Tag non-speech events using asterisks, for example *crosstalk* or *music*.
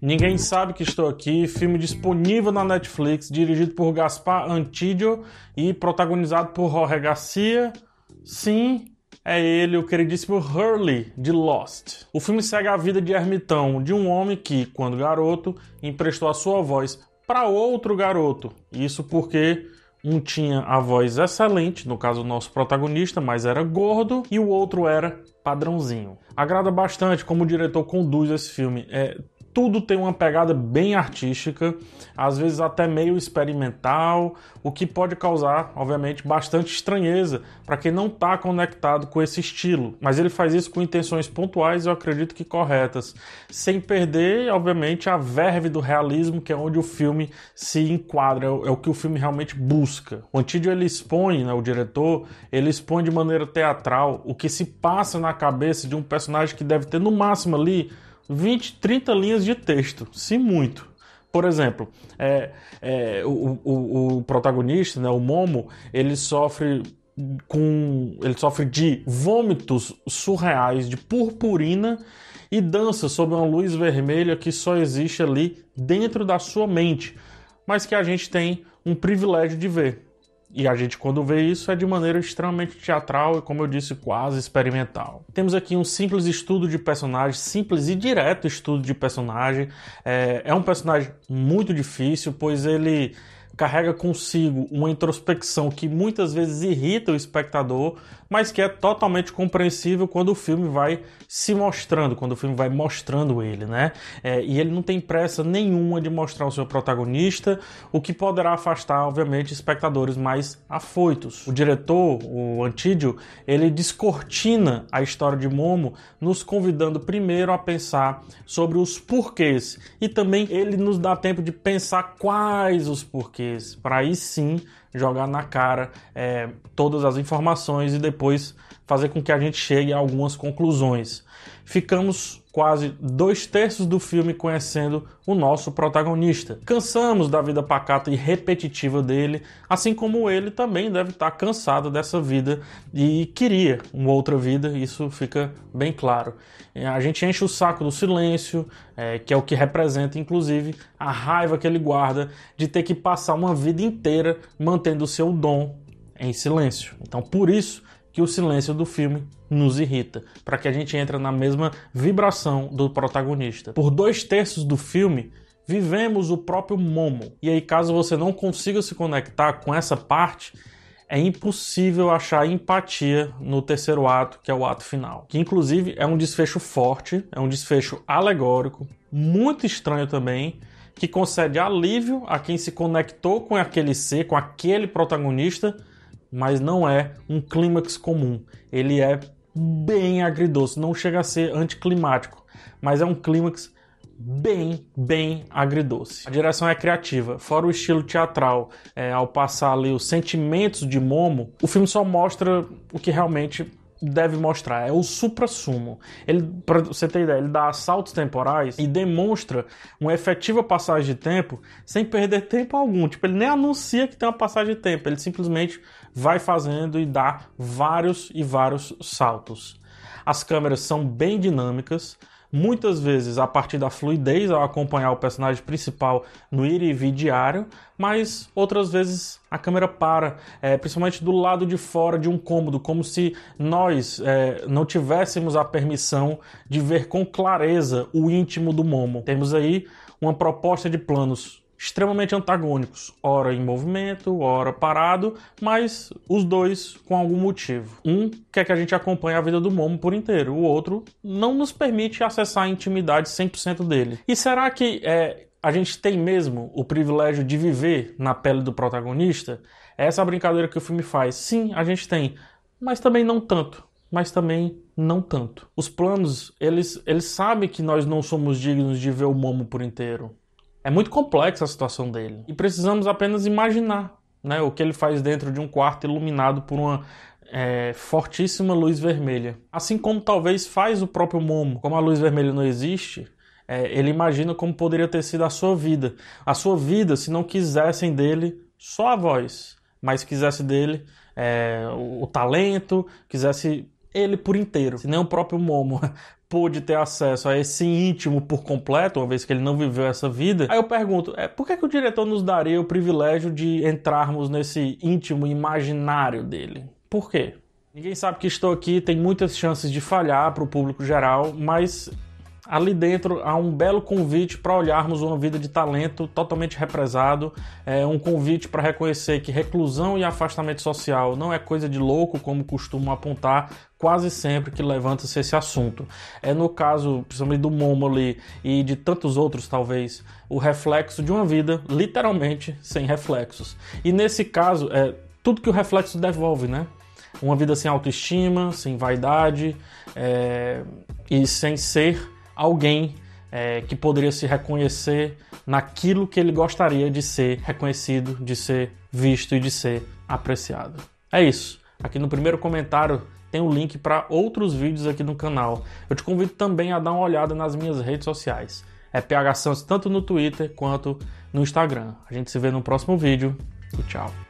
Ninguém sabe que estou aqui, filme disponível na Netflix, dirigido por Gaspar Antidio e protagonizado por Jorge Garcia. Sim, é ele, o queridíssimo Hurley de Lost. O filme segue a vida de ermitão de um homem que, quando garoto, emprestou a sua voz para outro garoto. Isso porque um tinha a voz excelente, no caso o nosso protagonista, mas era gordo, e o outro era padrãozinho. Agrada bastante como o diretor conduz esse filme. É tudo tem uma pegada bem artística, às vezes até meio experimental, o que pode causar, obviamente, bastante estranheza para quem não está conectado com esse estilo. Mas ele faz isso com intenções pontuais, eu acredito que corretas, sem perder, obviamente, a verve do realismo, que é onde o filme se enquadra, é o é que o filme realmente busca. O Antídio ele expõe, né, o diretor, ele expõe de maneira teatral o que se passa na cabeça de um personagem que deve ter no máximo ali 20, 30 linhas de texto, se muito. Por exemplo, é, é, o, o, o, protagonista, né, o Momo, ele sofre com. ele sofre de vômitos surreais, de purpurina e dança sob uma luz vermelha que só existe ali dentro da sua mente, mas que a gente tem um privilégio de ver. E a gente, quando vê isso, é de maneira extremamente teatral e, como eu disse, quase experimental. Temos aqui um simples estudo de personagem, simples e direto estudo de personagem. É, é um personagem muito difícil, pois ele carrega consigo uma introspecção que muitas vezes irrita o espectador, mas que é totalmente compreensível quando o filme vai se mostrando, quando o filme vai mostrando ele, né? É, e ele não tem pressa nenhuma de mostrar o seu protagonista, o que poderá afastar, obviamente, espectadores mais afoitos. O diretor, o Antídio, ele descortina a história de Momo, nos convidando primeiro a pensar sobre os porquês e também ele nos dá tempo de pensar quais os porquês, para aí sim jogar na cara é, todas as informações e depois fazer com que a gente chegue a algumas conclusões. Ficamos quase dois terços do filme conhecendo o nosso protagonista. Cansamos da vida pacata e repetitiva dele, assim como ele também deve estar cansado dessa vida e queria uma outra vida, isso fica bem claro. É, a gente enche o saco do silêncio, é, que é o que representa, inclusive, a raiva que ele guarda de ter que passar uma vida inteira mantendo o seu dom em silêncio. Então, por isso que o silêncio do filme nos irrita, para que a gente entre na mesma vibração do protagonista. Por dois terços do filme, vivemos o próprio Momo. E aí, caso você não consiga se conectar com essa parte, é impossível achar empatia no terceiro ato, que é o ato final. Que inclusive é um desfecho forte, é um desfecho alegórico, muito estranho também, que concede alívio a quem se conectou com aquele ser, com aquele protagonista, mas não é um clímax comum. Ele é bem agridoce, não chega a ser anticlimático, mas é um clímax bem, bem agridoce. A direção é criativa, fora o estilo teatral, é, ao passar ali os sentimentos de Momo, o filme só mostra o que realmente deve mostrar, é o supra-sumo. Ele, você ter ideia, ele dá saltos temporais e demonstra uma efetiva passagem de tempo sem perder tempo algum. Tipo, ele nem anuncia que tem uma passagem de tempo, ele simplesmente vai fazendo e dá vários e vários saltos. As câmeras são bem dinâmicas, muitas vezes a partir da fluidez ao acompanhar o personagem principal no ir e vir diário, mas outras vezes a câmera para, é, principalmente do lado de fora de um cômodo, como se nós é, não tivéssemos a permissão de ver com clareza o íntimo do Momo. Temos aí uma proposta de planos extremamente antagônicos, ora em movimento, ora parado, mas os dois com algum motivo. Um quer que a gente acompanhe a vida do Momo por inteiro, o outro não nos permite acessar a intimidade 100% dele. E será que é, a gente tem mesmo o privilégio de viver na pele do protagonista? É essa brincadeira que o filme faz. Sim, a gente tem, mas também não tanto. Mas também não tanto. Os planos, eles, eles sabem que nós não somos dignos de ver o Momo por inteiro. É muito complexa a situação dele. E precisamos apenas imaginar né, o que ele faz dentro de um quarto iluminado por uma é, fortíssima luz vermelha. Assim como talvez faz o próprio Momo. Como a luz vermelha não existe, é, ele imagina como poderia ter sido a sua vida. A sua vida se não quisessem dele só a voz, mas quisesse dele é, o, o talento, quisesse ele por inteiro. Se nem o próprio Momo *laughs* pôde ter acesso a esse íntimo por completo, uma vez que ele não viveu essa vida. Aí eu pergunto, é, por que, que o diretor nos daria o privilégio de entrarmos nesse íntimo imaginário dele? Por quê? Ninguém sabe que estou aqui, tem muitas chances de falhar para o público geral, mas ali dentro há um belo convite para olharmos uma vida de talento totalmente represado, é um convite para reconhecer que reclusão e afastamento social não é coisa de louco, como costumam apontar quase sempre que levanta-se esse assunto. É no caso, principalmente do Momo ali e de tantos outros, talvez, o reflexo de uma vida literalmente sem reflexos. E nesse caso, é tudo que o reflexo devolve, né? Uma vida sem autoestima, sem vaidade é, e sem ser alguém é, que poderia se reconhecer naquilo que ele gostaria de ser reconhecido, de ser visto e de ser apreciado. É isso. Aqui no primeiro comentário tem o um link para outros vídeos aqui no canal. Eu te convido também a dar uma olhada nas minhas redes sociais. É PH Santos tanto no Twitter quanto no Instagram. A gente se vê no próximo vídeo e tchau.